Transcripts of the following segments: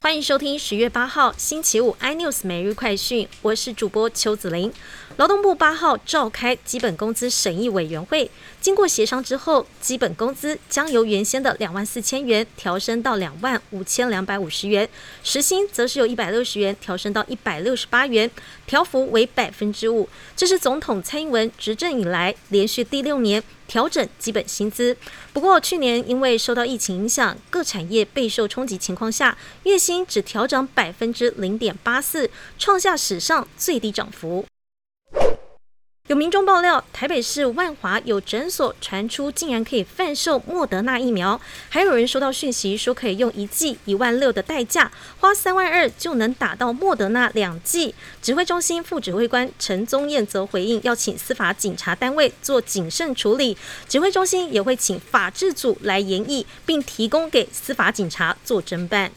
欢迎收听十月八号星期五 iNews 每日快讯，我是主播邱子玲。劳动部八号召开基本工资审议委员会，经过协商之后，基本工资将由原先的两万四千元调升到两万五千两百五十元，时薪则是由一百六十元调升到一百六十八元，调幅为百分之五。这是总统蔡英文执政以来连续第六年。调整基本薪资，不过去年因为受到疫情影响，各产业备受冲击情况下，月薪只调整百分之零点八四，创下史上最低涨幅。有民众爆料，台北市万华有诊所传出竟然可以贩售莫德纳疫苗，还有人收到讯息说可以用一剂一万六的代价，花三万二就能打到莫德纳两剂。指挥中心副指挥官陈宗彦则回应，要请司法警察单位做谨慎处理，指挥中心也会请法制组来研议，并提供给司法警察做侦办。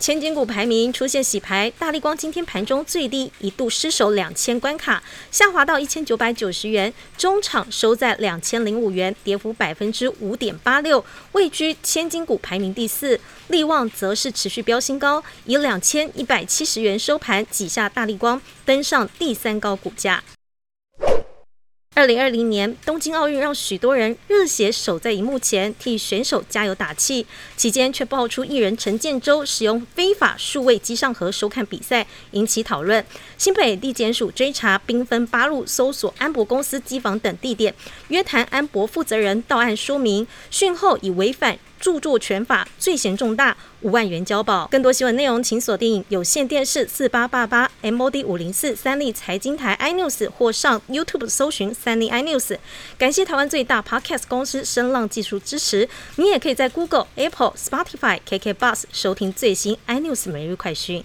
千金股排名出现洗牌，大力光今天盘中最低一度失守两千关卡，下滑到一千九百九十元，中场收在两千零五元，跌幅百分之五点八六，位居千金股排名第四。力旺则是持续飙新高，以两千一百七十元收盘，挤下大力光，登上第三高股价。二零二零年东京奥运让许多人热血守在荧幕前替选手加油打气，期间却爆出艺人陈建州使用非法数位机上盒收看比赛，引起讨论。新北地检署追查，兵分八路搜索安博公司机房等地点，约谈安博负责人到案说明，讯后已违反。著作权法罪嫌重大，五万元交保。更多新闻内容，请锁定有线电视四八八八 MOD 五零四三立财经台 iNews 或上 YouTube 搜寻三立 iNews。感谢台湾最大 Podcast 公司声浪技术支持。你也可以在 Google、Apple、Spotify、KK Bus 收听最新 iNews 每日快讯。